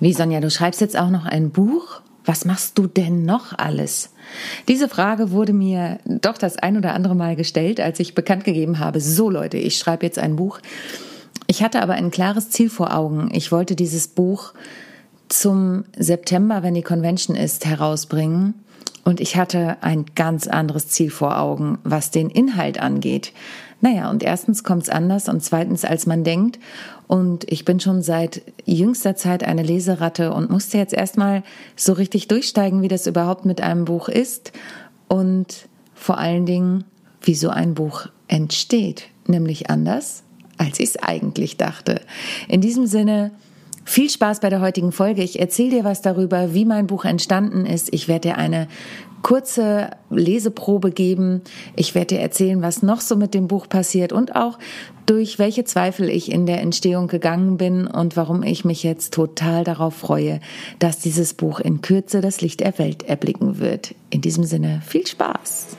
Wie Sonja, du schreibst jetzt auch noch ein Buch? Was machst du denn noch alles? Diese Frage wurde mir doch das ein oder andere Mal gestellt, als ich bekannt gegeben habe, so Leute, ich schreibe jetzt ein Buch. Ich hatte aber ein klares Ziel vor Augen. Ich wollte dieses Buch zum September, wenn die Convention ist, herausbringen. Und ich hatte ein ganz anderes Ziel vor Augen, was den Inhalt angeht. Naja, und erstens kommt es anders und zweitens, als man denkt. Und ich bin schon seit jüngster Zeit eine Leseratte und musste jetzt erstmal so richtig durchsteigen, wie das überhaupt mit einem Buch ist und vor allen Dingen, wie so ein Buch entsteht, nämlich anders, als ich es eigentlich dachte. In diesem Sinne, viel Spaß bei der heutigen Folge. Ich erzähle dir was darüber, wie mein Buch entstanden ist. Ich werde dir eine kurze Leseprobe geben. Ich werde dir erzählen, was noch so mit dem Buch passiert und auch durch welche Zweifel ich in der Entstehung gegangen bin und warum ich mich jetzt total darauf freue, dass dieses Buch in Kürze das Licht der Welt erblicken wird. In diesem Sinne viel Spaß.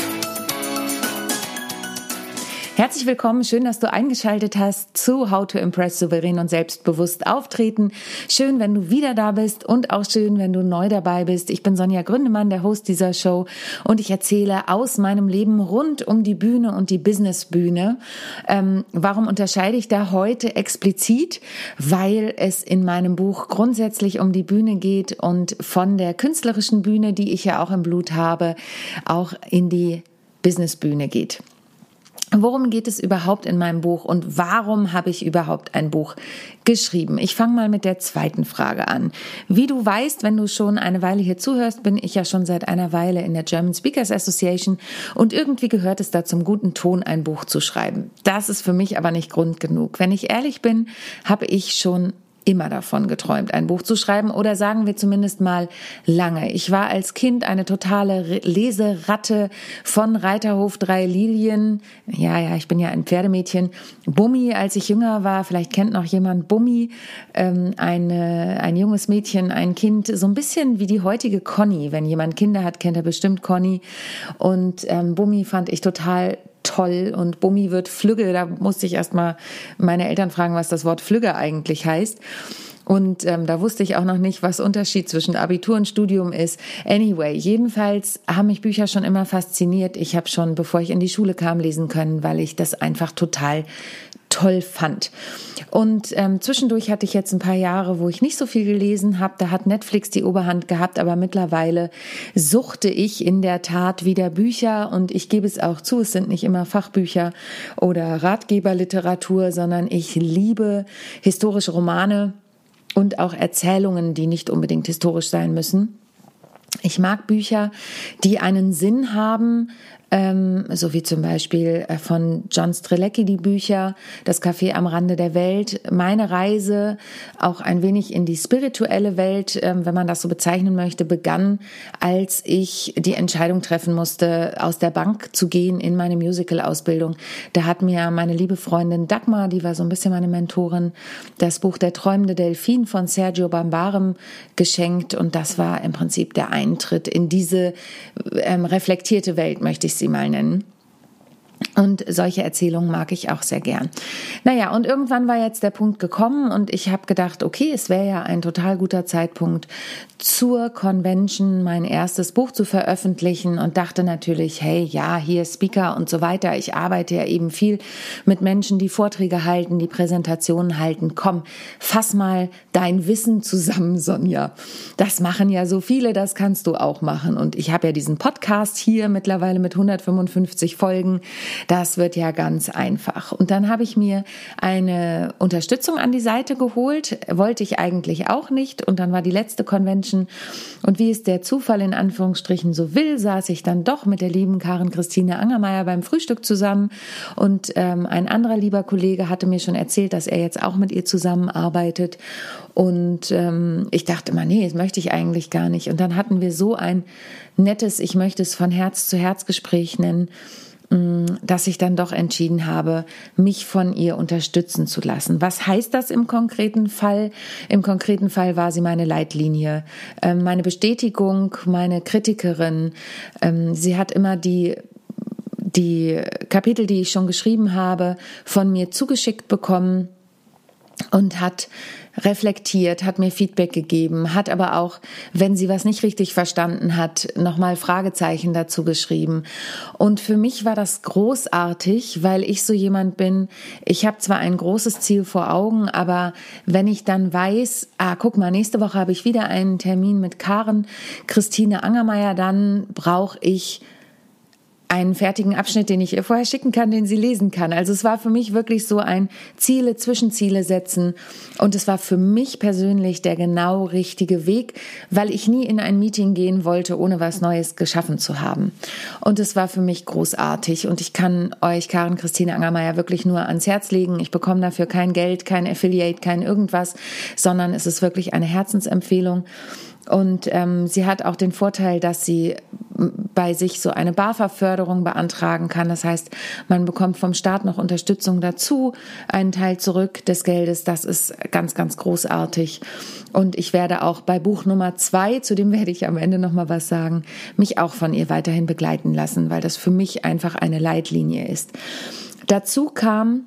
Herzlich willkommen, schön, dass du eingeschaltet hast zu How to Impress souverän und selbstbewusst auftreten. Schön, wenn du wieder da bist und auch schön, wenn du neu dabei bist. Ich bin Sonja Gründemann, der Host dieser Show und ich erzähle aus meinem Leben rund um die Bühne und die Businessbühne. Ähm, warum unterscheide ich da heute explizit? Weil es in meinem Buch grundsätzlich um die Bühne geht und von der künstlerischen Bühne, die ich ja auch im Blut habe, auch in die Businessbühne geht. Worum geht es überhaupt in meinem Buch und warum habe ich überhaupt ein Buch geschrieben? Ich fange mal mit der zweiten Frage an. Wie du weißt, wenn du schon eine Weile hier zuhörst, bin ich ja schon seit einer Weile in der German Speakers Association und irgendwie gehört es da zum guten Ton, ein Buch zu schreiben. Das ist für mich aber nicht Grund genug. Wenn ich ehrlich bin, habe ich schon immer davon geträumt, ein Buch zu schreiben oder sagen wir zumindest mal lange. Ich war als Kind eine totale Leseratte von Reiterhof Drei Lilien. Ja, ja, ich bin ja ein Pferdemädchen. Bummi, als ich jünger war, vielleicht kennt noch jemand Bummi, ähm, eine, ein junges Mädchen, ein Kind, so ein bisschen wie die heutige Conny. Wenn jemand Kinder hat, kennt er bestimmt Conny. Und ähm, Bummi fand ich total toll und Bummi wird Flügge. Da musste ich erstmal meine Eltern fragen, was das Wort Flügge eigentlich heißt. Und ähm, da wusste ich auch noch nicht, was Unterschied zwischen Abitur und Studium ist. Anyway, jedenfalls haben mich Bücher schon immer fasziniert. Ich habe schon, bevor ich in die Schule kam, lesen können, weil ich das einfach total toll fand. Und ähm, zwischendurch hatte ich jetzt ein paar Jahre, wo ich nicht so viel gelesen habe. Da hat Netflix die Oberhand gehabt, aber mittlerweile suchte ich in der Tat wieder Bücher und ich gebe es auch zu, es sind nicht immer Fachbücher oder Ratgeberliteratur, sondern ich liebe historische Romane und auch Erzählungen, die nicht unbedingt historisch sein müssen. Ich mag Bücher, die einen Sinn haben, ähm, so wie zum Beispiel äh, von John Strelecki die Bücher Das Café am Rande der Welt, meine Reise auch ein wenig in die spirituelle Welt, ähm, wenn man das so bezeichnen möchte, begann, als ich die Entscheidung treffen musste, aus der Bank zu gehen in meine Musical-Ausbildung. Da hat mir meine liebe Freundin Dagmar, die war so ein bisschen meine Mentorin, das Buch Der träumende Delfin von Sergio Bambarem geschenkt und das war im Prinzip der Eintritt in diese ähm, reflektierte Welt, möchte ich sie mal nennen. Und solche Erzählungen mag ich auch sehr gern. Naja, und irgendwann war jetzt der Punkt gekommen und ich habe gedacht, okay, es wäre ja ein total guter Zeitpunkt, zur Convention mein erstes Buch zu veröffentlichen und dachte natürlich, hey, ja, hier Speaker und so weiter. Ich arbeite ja eben viel mit Menschen, die Vorträge halten, die Präsentationen halten. Komm, fass mal dein Wissen zusammen, Sonja. Das machen ja so viele, das kannst du auch machen. Und ich habe ja diesen Podcast hier mittlerweile mit 155 Folgen das wird ja ganz einfach. Und dann habe ich mir eine Unterstützung an die Seite geholt, wollte ich eigentlich auch nicht. Und dann war die letzte Convention. Und wie es der Zufall in Anführungsstrichen so will, saß ich dann doch mit der lieben Karin Christine Angermeier beim Frühstück zusammen. Und ähm, ein anderer lieber Kollege hatte mir schon erzählt, dass er jetzt auch mit ihr zusammenarbeitet. Und ähm, ich dachte immer, nee, das möchte ich eigentlich gar nicht. Und dann hatten wir so ein nettes, ich möchte es von Herz zu Herz Gespräch nennen, dass ich dann doch entschieden habe, mich von ihr unterstützen zu lassen. Was heißt das im konkreten Fall? Im konkreten Fall war sie meine Leitlinie, ähm, meine Bestätigung, meine Kritikerin. Ähm, sie hat immer die die Kapitel, die ich schon geschrieben habe, von mir zugeschickt bekommen und hat reflektiert, hat mir Feedback gegeben, hat aber auch, wenn sie was nicht richtig verstanden hat, nochmal Fragezeichen dazu geschrieben. Und für mich war das großartig, weil ich so jemand bin, ich habe zwar ein großes Ziel vor Augen, aber wenn ich dann weiß, ah, guck mal, nächste Woche habe ich wieder einen Termin mit Karen, Christine Angermeier, dann brauche ich einen fertigen Abschnitt, den ich ihr vorher schicken kann, den sie lesen kann. Also es war für mich wirklich so ein Ziele, Zwischenziele setzen. Und es war für mich persönlich der genau richtige Weg, weil ich nie in ein Meeting gehen wollte, ohne was Neues geschaffen zu haben. Und es war für mich großartig. Und ich kann euch, Karin Christine Angermeier, wirklich nur ans Herz legen. Ich bekomme dafür kein Geld, kein Affiliate, kein irgendwas, sondern es ist wirklich eine Herzensempfehlung. Und ähm, sie hat auch den Vorteil, dass sie bei sich so eine BAFA-Förderung beantragen kann. Das heißt, man bekommt vom Staat noch Unterstützung dazu, einen Teil zurück des Geldes. Das ist ganz, ganz großartig. Und ich werde auch bei Buch Nummer zwei, zu dem werde ich am Ende noch mal was sagen, mich auch von ihr weiterhin begleiten lassen, weil das für mich einfach eine Leitlinie ist. Dazu kam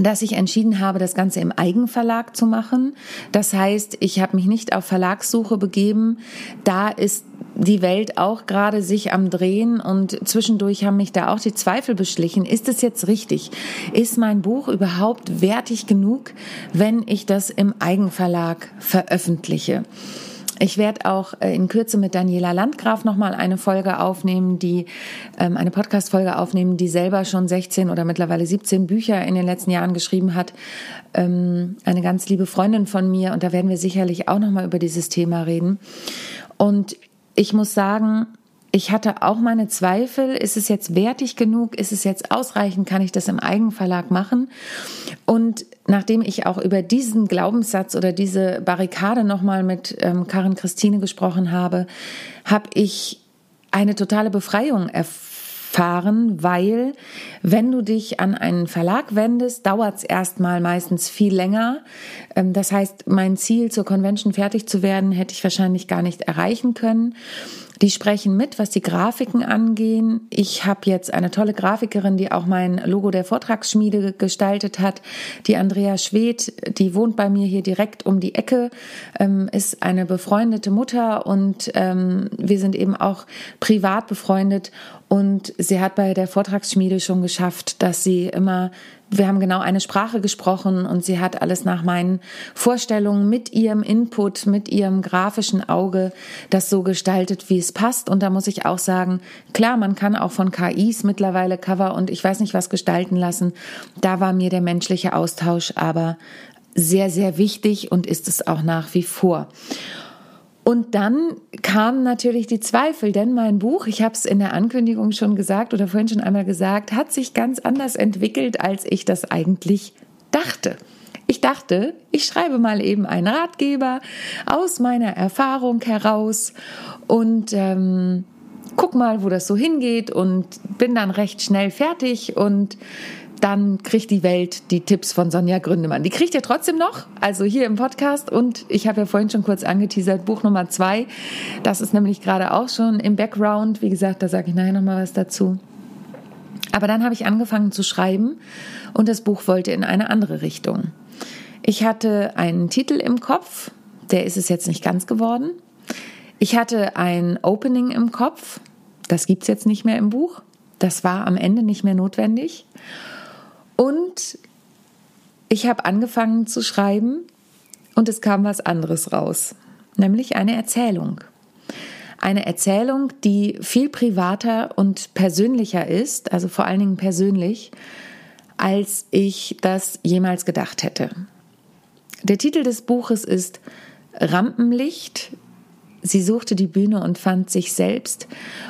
dass ich entschieden habe, das Ganze im Eigenverlag zu machen. Das heißt, ich habe mich nicht auf Verlagssuche begeben. Da ist die Welt auch gerade sich am Drehen und zwischendurch haben mich da auch die Zweifel beschlichen. Ist es jetzt richtig? Ist mein Buch überhaupt wertig genug, wenn ich das im Eigenverlag veröffentliche? Ich werde auch äh, in Kürze mit Daniela Landgraf nochmal eine Folge aufnehmen, die ähm, eine Podcast-Folge aufnehmen, die selber schon 16 oder mittlerweile 17 Bücher in den letzten Jahren geschrieben hat. Ähm, eine ganz liebe Freundin von mir und da werden wir sicherlich auch nochmal über dieses Thema reden. Und ich muss sagen, ich hatte auch meine Zweifel, ist es jetzt wertig genug, ist es jetzt ausreichend, kann ich das im Eigenverlag machen? Und nachdem ich auch über diesen Glaubenssatz oder diese Barrikade nochmal mit ähm, Karin Christine gesprochen habe, habe ich eine totale Befreiung erfahren, weil wenn du dich an einen Verlag wendest, dauert es erstmal meistens viel länger. Ähm, das heißt, mein Ziel zur Convention fertig zu werden, hätte ich wahrscheinlich gar nicht erreichen können. Die sprechen mit, was die Grafiken angehen. Ich habe jetzt eine tolle Grafikerin, die auch mein Logo der Vortragsschmiede gestaltet hat. Die Andrea Schwedt, die wohnt bei mir hier direkt um die Ecke, ähm, ist eine befreundete Mutter und ähm, wir sind eben auch privat befreundet. Und sie hat bei der Vortragsschmiede schon geschafft, dass sie immer wir haben genau eine Sprache gesprochen und sie hat alles nach meinen Vorstellungen mit ihrem Input, mit ihrem grafischen Auge das so gestaltet, wie es passt. Und da muss ich auch sagen, klar, man kann auch von KIs mittlerweile Cover und ich weiß nicht was gestalten lassen. Da war mir der menschliche Austausch aber sehr, sehr wichtig und ist es auch nach wie vor. Und dann kamen natürlich die Zweifel, denn mein Buch, ich habe es in der Ankündigung schon gesagt oder vorhin schon einmal gesagt, hat sich ganz anders entwickelt, als ich das eigentlich dachte. Ich dachte, ich schreibe mal eben einen Ratgeber aus meiner Erfahrung heraus und ähm, guck mal, wo das so hingeht und bin dann recht schnell fertig und dann kriegt die Welt die Tipps von Sonja Gründemann. Die kriegt ihr trotzdem noch, also hier im Podcast. Und ich habe ja vorhin schon kurz angeteasert, Buch Nummer zwei. Das ist nämlich gerade auch schon im Background. Wie gesagt, da sage ich nachher nochmal was dazu. Aber dann habe ich angefangen zu schreiben und das Buch wollte in eine andere Richtung. Ich hatte einen Titel im Kopf, der ist es jetzt nicht ganz geworden. Ich hatte ein Opening im Kopf, das gibt es jetzt nicht mehr im Buch. Das war am Ende nicht mehr notwendig. Und ich habe angefangen zu schreiben und es kam was anderes raus, nämlich eine Erzählung. eine Erzählung, die viel privater und persönlicher ist, also vor allen Dingen persönlich, als ich das jemals gedacht hätte. Der Titel des Buches ist Rampenlicht. Sie suchte die Bühne und fand sich selbst.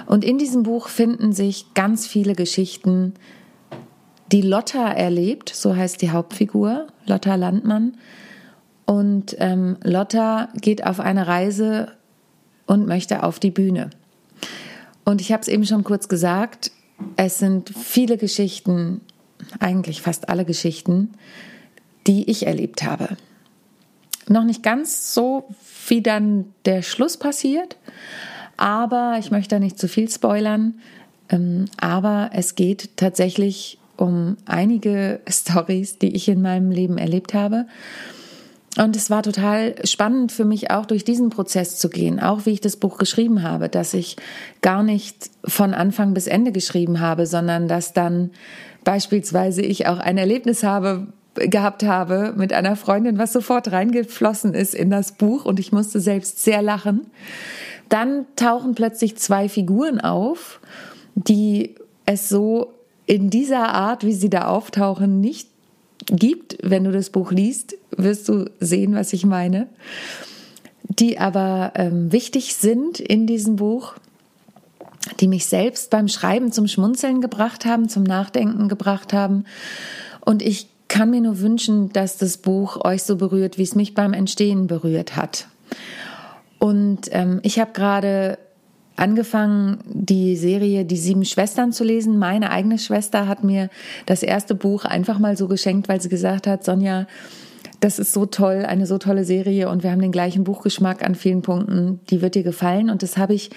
Und in diesem Buch finden sich ganz viele Geschichten, die Lotta erlebt, so heißt die Hauptfigur, Lotta Landmann. Und ähm, Lotta geht auf eine Reise und möchte auf die Bühne. Und ich habe es eben schon kurz gesagt, es sind viele Geschichten, eigentlich fast alle Geschichten, die ich erlebt habe. Noch nicht ganz so, wie dann der Schluss passiert, aber ich möchte da nicht zu viel spoilern. Ähm, aber es geht tatsächlich um einige Stories, die ich in meinem Leben erlebt habe. Und es war total spannend für mich auch durch diesen Prozess zu gehen, auch wie ich das Buch geschrieben habe, dass ich gar nicht von Anfang bis Ende geschrieben habe, sondern dass dann beispielsweise ich auch ein Erlebnis habe, gehabt habe mit einer Freundin, was sofort reingeflossen ist in das Buch und ich musste selbst sehr lachen. Dann tauchen plötzlich zwei Figuren auf, die es so in dieser Art, wie sie da auftauchen, nicht gibt. Wenn du das Buch liest, wirst du sehen, was ich meine. Die aber ähm, wichtig sind in diesem Buch, die mich selbst beim Schreiben zum Schmunzeln gebracht haben, zum Nachdenken gebracht haben. Und ich kann mir nur wünschen, dass das Buch euch so berührt, wie es mich beim Entstehen berührt hat. Und ähm, ich habe gerade angefangen, die Serie Die sieben Schwestern zu lesen. Meine eigene Schwester hat mir das erste Buch einfach mal so geschenkt, weil sie gesagt hat, Sonja, das ist so toll, eine so tolle Serie und wir haben den gleichen Buchgeschmack an vielen Punkten, die wird dir gefallen. Und das habe ich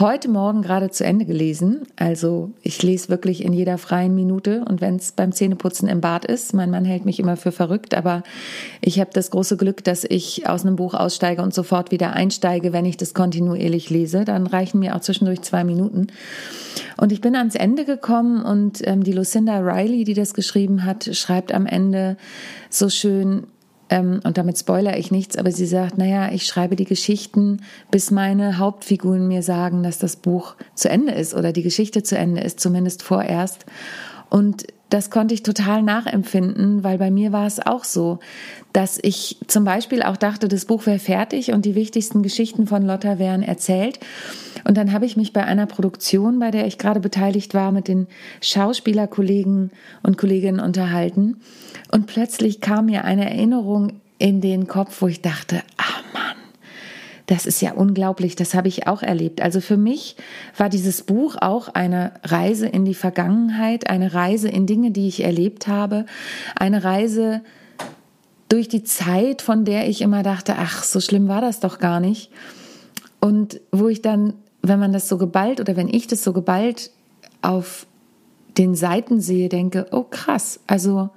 heute Morgen gerade zu Ende gelesen. Also ich lese wirklich in jeder freien Minute und wenn es beim Zähneputzen im Bad ist, mein Mann hält mich immer für verrückt, aber ich habe das große Glück, dass ich aus einem Buch aussteige und sofort wieder einsteige, wenn ich das kontinuierlich lese. Dann reichen mir auch zwischendurch zwei Minuten. Und ich bin ans Ende gekommen und ähm, die Lucinda Riley, die das geschrieben hat, schreibt am Ende so schön, ähm, und damit spoiler ich nichts, aber sie sagt, naja, ich schreibe die Geschichten, bis meine Hauptfiguren mir sagen, dass das Buch zu Ende ist oder die Geschichte zu Ende ist, zumindest vorerst. Und das konnte ich total nachempfinden, weil bei mir war es auch so, dass ich zum Beispiel auch dachte, das Buch wäre fertig und die wichtigsten Geschichten von Lotta wären erzählt. Und dann habe ich mich bei einer Produktion, bei der ich gerade beteiligt war, mit den Schauspielerkollegen und Kolleginnen unterhalten. Und plötzlich kam mir eine Erinnerung in den Kopf, wo ich dachte, ah das ist ja unglaublich, das habe ich auch erlebt. Also für mich war dieses Buch auch eine Reise in die Vergangenheit, eine Reise in Dinge, die ich erlebt habe, eine Reise durch die Zeit, von der ich immer dachte, ach, so schlimm war das doch gar nicht. Und wo ich dann wenn man das so geballt oder wenn ich das so geballt auf den Seiten sehe, denke, oh krass, also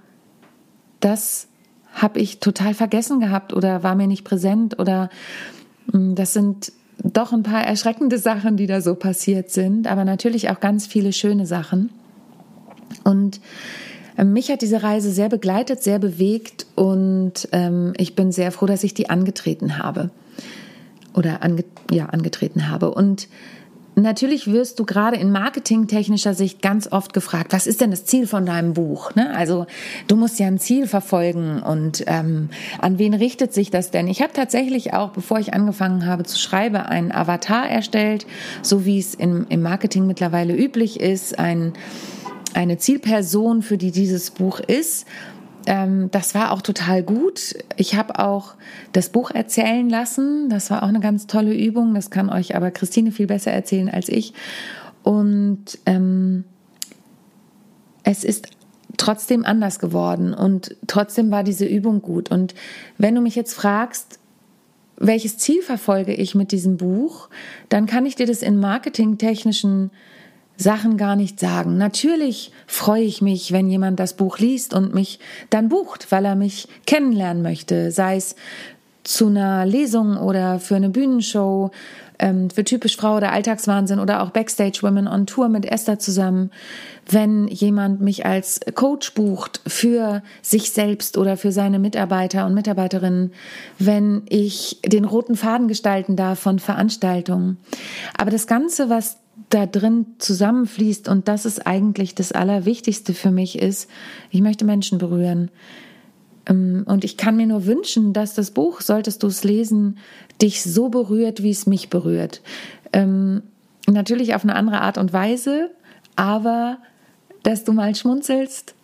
das habe ich total vergessen gehabt oder war mir nicht präsent oder das sind doch ein paar erschreckende Sachen, die da so passiert sind, aber natürlich auch ganz viele schöne Sachen. Und ähm, mich hat diese Reise sehr begleitet, sehr bewegt und ähm, ich bin sehr froh, dass ich die angetreten habe oder ange, ja, angetreten habe. Und Natürlich wirst du gerade in marketingtechnischer Sicht ganz oft gefragt, was ist denn das Ziel von deinem Buch? Ne? Also du musst ja ein Ziel verfolgen und ähm, an wen richtet sich das denn? Ich habe tatsächlich auch, bevor ich angefangen habe zu schreiben, einen Avatar erstellt, so wie es im, im Marketing mittlerweile üblich ist, ein, eine Zielperson, für die dieses Buch ist ähm, das war auch total gut. Ich habe auch das Buch erzählen lassen. Das war auch eine ganz tolle Übung. Das kann euch aber Christine viel besser erzählen als ich. Und ähm, es ist trotzdem anders geworden und trotzdem war diese Übung gut. Und wenn du mich jetzt fragst, welches Ziel verfolge ich mit diesem Buch, dann kann ich dir das in marketingtechnischen Sachen gar nicht sagen. Natürlich freue ich mich, wenn jemand das Buch liest und mich dann bucht, weil er mich kennenlernen möchte, sei es zu einer Lesung oder für eine Bühnenshow. ähm, für typisch Frau oder Alltagswahnsinn oder auch Backstage Women on Tour mit Esther zusammen. Wenn jemand mich als Coach bucht für sich selbst oder für seine Mitarbeiter und Mitarbeiterinnen, wenn ich den roten Faden gestalten darf von Veranstaltungen. Aber das Ganze, was da drin zusammenfließt und das ist eigentlich das Allerwichtigste für mich ist, ich möchte Menschen berühren. Ähm, und ich kann mir nur wünschen, dass das Buch, solltest du es lesen, dich so berührt, wie es mich berührt. Ähm, natürlich auf eine andere Art und Weise, aber dass du mal schmunzelst,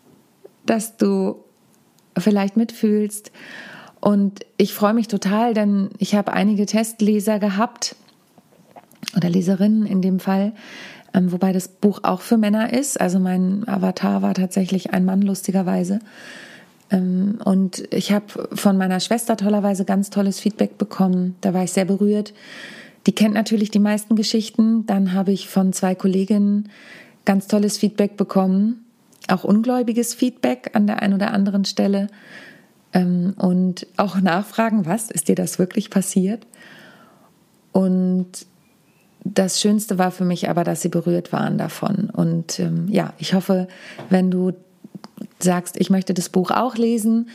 dass du vielleicht mitfühlst. Und ich freue mich total, denn ich habe einige Testleser gehabt oder Leserinnen in dem Fall, ähm, wobei das Buch auch für Männer ist. Also mein Avatar war tatsächlich ein Mann, lustigerweise. Ähm, und ich habe von meiner Schwester tollerweise ganz tolles Feedback bekommen. Da war ich sehr berührt. Die kennt natürlich die meisten Geschichten. Dann habe ich von zwei Kolleginnen ganz tolles Feedback bekommen. Auch ungläubiges Feedback an der einen oder anderen Stelle. Ähm, und auch nachfragen, was, ist dir das wirklich passiert? Und das Schönste war für mich aber, dass sie berührt waren davon. Und ähm, ja, ich hoffe, wenn du sagst, ich möchte das Buch auch lesen,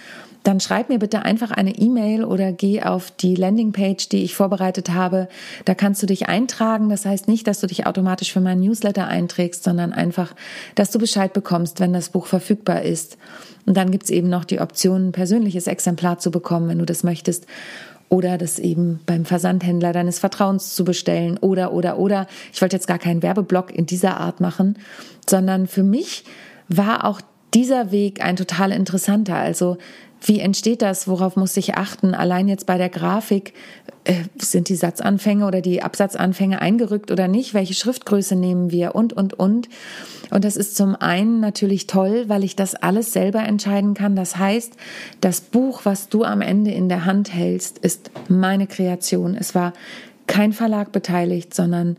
dann schreib mir bitte einfach eine E-Mail oder geh auf die Landingpage, die ich vorbereitet habe. Da kannst du dich eintragen. Das heißt nicht, dass du dich automatisch für meinen Newsletter einträgst, sondern einfach, dass du Bescheid bekommst, wenn das Buch verfügbar ist. Und dann gibt's eben noch die Option, ein persönliches Exemplar zu bekommen, wenn du das möchtest oder das eben beim Versandhändler deines Vertrauens zu bestellen oder oder oder ich wollte jetzt gar keinen Werbeblock in dieser Art machen, sondern für mich war auch dieser Weg ein total interessanter. Also wie entsteht das? Worauf muss ich achten? Allein jetzt bei der Grafik, äh, sind die Satzanfänge oder die Absatzanfänge eingerückt oder nicht? Welche Schriftgröße nehmen wir? Und, und, und. Und das ist zum einen natürlich toll, weil ich das alles selber entscheiden kann. Das heißt, das Buch, was du am Ende in der Hand hältst, ist meine Kreation. Es war kein Verlag beteiligt, sondern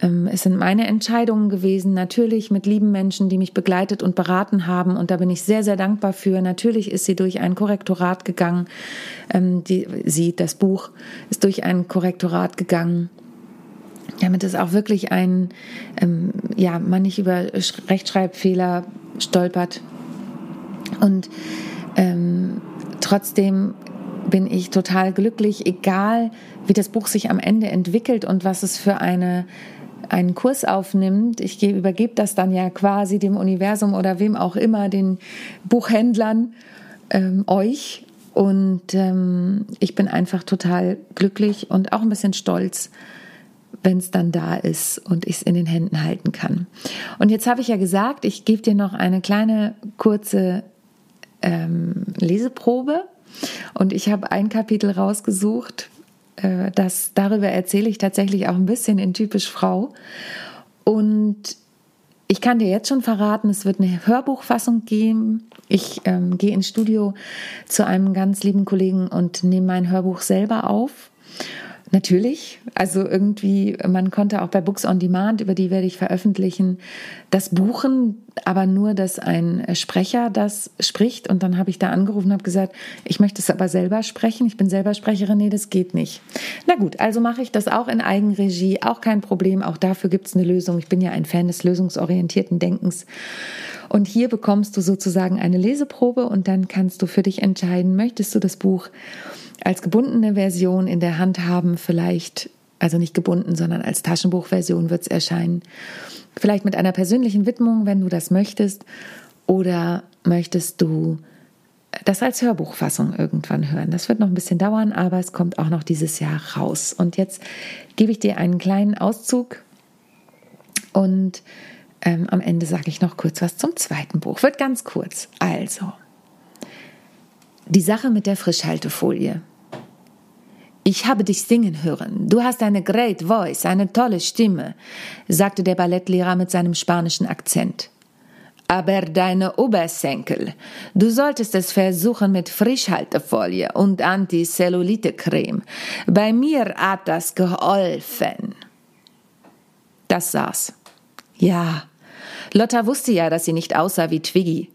es sind meine Entscheidungen gewesen, natürlich mit lieben Menschen, die mich begleitet und beraten haben. Und da bin ich sehr, sehr dankbar für. Natürlich ist sie durch ein Korrektorat gegangen. Ähm, die, sie, das Buch, ist durch ein Korrektorat gegangen. Damit es auch wirklich ein, ähm, ja, man nicht über Rechtschreibfehler stolpert. Und ähm, trotzdem bin ich total glücklich, egal wie das Buch sich am Ende entwickelt und was es für eine einen Kurs aufnimmt, ich übergebe das dann ja quasi dem Universum oder wem auch immer, den Buchhändlern, ähm, euch. Und ähm, ich bin einfach total glücklich und auch ein bisschen stolz, wenn es dann da ist und ich es in den Händen halten kann. Und jetzt habe ich ja gesagt, ich gebe dir noch eine kleine kurze ähm, Leseprobe. Und ich habe ein Kapitel rausgesucht, äh, das, darüber erzähle ich tatsächlich auch ein bisschen in typisch Frau. Und ich kann dir jetzt schon verraten, es wird eine Hörbuchfassung geben. Ich ähm, gehe ins Studio zu einem ganz lieben Kollegen und nehme mein Hörbuch selber auf. Natürlich, also irgendwie, man konnte auch bei Books on Demand, über die werde ich veröffentlichen, das buchen, aber nur, dass ein Sprecher das spricht. Und dann habe ich da angerufen und habe gesagt, ich möchte es aber selber sprechen. Ich bin selber Sprecherin. Nee, das geht nicht. Na gut, also mache ich das auch in Eigenregie. Auch kein Problem. Auch dafür gibt es eine Lösung. Ich bin ja ein Fan des lösungsorientierten Denkens. Und hier bekommst du sozusagen eine Leseprobe und dann kannst du für dich entscheiden, möchtest du das Buch als gebundene Version in der Hand haben, vielleicht, also nicht gebunden, sondern als Taschenbuchversion wird es erscheinen. Vielleicht mit einer persönlichen Widmung, wenn du das möchtest. Oder möchtest du das als Hörbuchfassung irgendwann hören? Das wird noch ein bisschen dauern, aber es kommt auch noch dieses Jahr raus. Und jetzt gebe ich dir einen kleinen Auszug und ähm, am Ende sage ich noch kurz was zum zweiten Buch. Wird ganz kurz. Also, die Sache mit der Frischhaltefolie. Ich habe dich singen hören. Du hast eine great voice, eine tolle Stimme, sagte der Ballettlehrer mit seinem spanischen Akzent. Aber deine Obersenkel, du solltest es versuchen mit Frischhaltefolie und Anticellulite-Creme. Bei mir hat das geholfen. Das saß. Ja, Lotta wusste ja, dass sie nicht aussah wie Twiggy.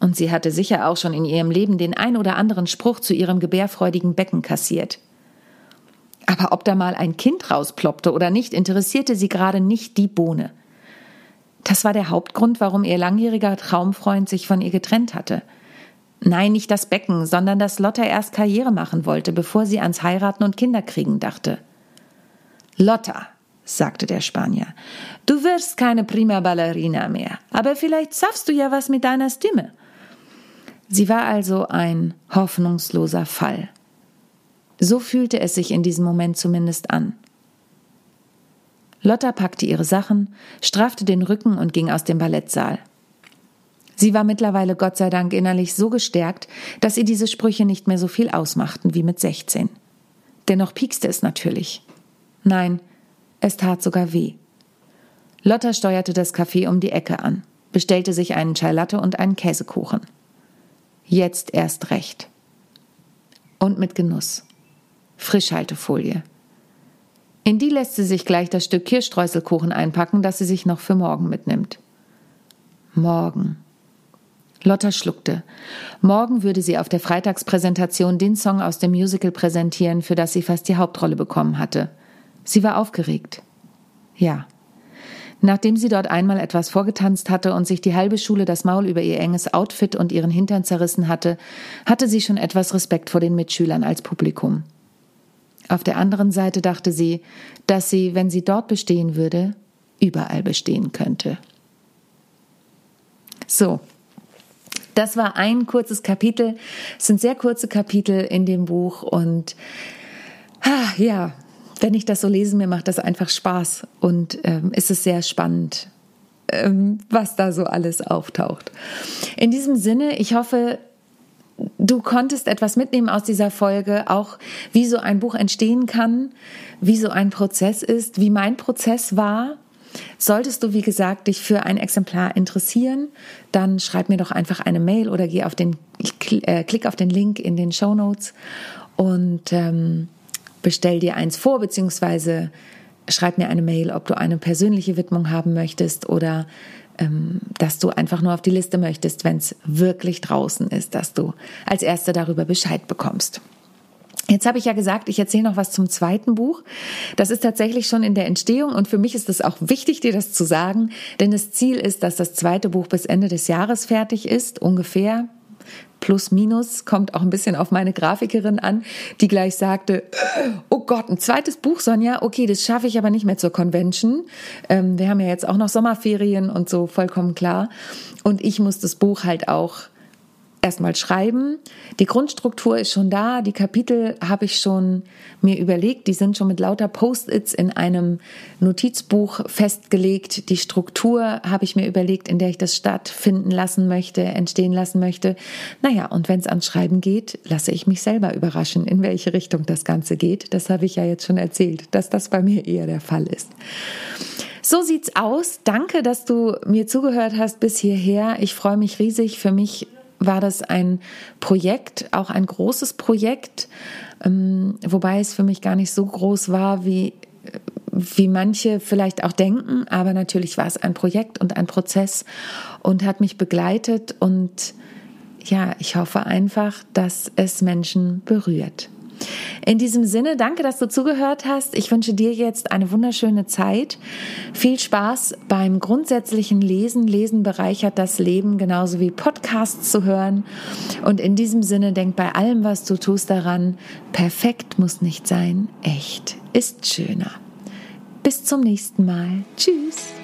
Und sie hatte sicher auch schon in ihrem Leben den ein oder anderen Spruch zu ihrem gebärfreudigen Becken kassiert. Aber ob da mal ein Kind rausploppte oder nicht, interessierte sie gerade nicht die Bohne. Das war der Hauptgrund, warum ihr langjähriger Traumfreund sich von ihr getrennt hatte. Nein, nicht das Becken, sondern dass Lotta erst Karriere machen wollte, bevor sie ans Heiraten und Kinderkriegen dachte. Lotta, sagte der Spanier, du wirst keine prima Ballerina mehr, aber vielleicht schaffst du ja was mit deiner Stimme. Sie war also ein hoffnungsloser Fall. So fühlte es sich in diesem Moment zumindest an. Lotta packte ihre Sachen, straffte den Rücken und ging aus dem Ballettsaal. Sie war mittlerweile Gott sei Dank innerlich so gestärkt, dass ihr diese Sprüche nicht mehr so viel ausmachten wie mit 16. Dennoch piekste es natürlich. Nein, es tat sogar weh. Lotta steuerte das Café um die Ecke an, bestellte sich einen Chai Latte und einen Käsekuchen. Jetzt erst recht. Und mit Genuss. Frischhaltefolie. In die lässt sie sich gleich das Stück Kirschstreuselkuchen einpacken, das sie sich noch für morgen mitnimmt. Morgen. Lotta schluckte. Morgen würde sie auf der Freitagspräsentation den Song aus dem Musical präsentieren, für das sie fast die Hauptrolle bekommen hatte. Sie war aufgeregt. Ja. Nachdem sie dort einmal etwas vorgetanzt hatte und sich die halbe Schule das Maul über ihr enges Outfit und ihren Hintern zerrissen hatte, hatte sie schon etwas Respekt vor den Mitschülern als Publikum. Auf der anderen Seite dachte sie, dass sie, wenn sie dort bestehen würde, überall bestehen könnte. So, das war ein kurzes Kapitel. Es sind sehr kurze Kapitel in dem Buch und ah, ja, wenn ich das so lese, mir macht das einfach Spaß und ähm, ist es sehr spannend, ähm, was da so alles auftaucht. In diesem Sinne, ich hoffe, du konntest etwas mitnehmen aus dieser Folge, auch wie so ein Buch entstehen kann, wie so ein Prozess ist, wie mein Prozess war. Solltest du, wie gesagt, dich für ein Exemplar interessieren, dann schreib mir doch einfach eine Mail oder geh auf den, äh, klick auf den Link in den Show Notes und ähm, bestell dir eins vor, beziehungsweise schreib mir eine Mail, ob du eine persönliche Widmung haben möchtest oder dass du einfach nur auf die Liste möchtest, wenn es wirklich draußen ist, dass du als Erste darüber Bescheid bekommst. Jetzt habe ich ja gesagt, ich erzähle noch was zum zweiten Buch. Das ist tatsächlich schon in der Entstehung und für mich ist es auch wichtig, dir das zu sagen, denn das Ziel ist, dass das zweite Buch bis Ende des Jahres fertig ist, ungefähr. Plus, minus, kommt auch ein bisschen auf meine Grafikerin an, die gleich sagte, oh Gott, ein zweites Buch, Sonja, okay, das schaffe ich aber nicht mehr zur Convention. Ähm, wir haben ja jetzt auch noch Sommerferien und so, vollkommen klar. Und ich muss das Buch halt auch erstmal schreiben. Die Grundstruktur ist schon da, die Kapitel habe ich schon mir überlegt, die sind schon mit lauter Post-its in einem Notizbuch festgelegt. Die Struktur habe ich mir überlegt, in der ich das stattfinden lassen möchte, entstehen lassen möchte. Naja, und wenn es ans Schreiben geht, lasse ich mich selber überraschen, in welche Richtung das Ganze geht. Das habe ich ja jetzt schon erzählt, dass das bei mir eher der Fall ist. So sieht's aus. Danke, dass du mir zugehört hast bis hierher. Ich freue mich riesig. Für mich war das ein Projekt, auch ein großes Projekt, ähm, wobei es für mich gar nicht so groß war, wie, wie manche vielleicht auch denken. Aber natürlich war es ein Projekt und ein Prozess und hat mich begleitet. Und ja, ich hoffe einfach, dass es Menschen berührt. In diesem Sinne, danke, dass du zugehört hast. Ich wünsche dir jetzt eine wunderschöne Zeit. Viel Spaß beim grundsätzlichen Lesen. Lesen bereichert das Leben genauso wie Podcasts zu hören. Und in diesem Sinne, denk bei allem, was du tust, daran, perfekt muss nicht sein, echt ist schöner. Bis zum nächsten Mal. Tschüss.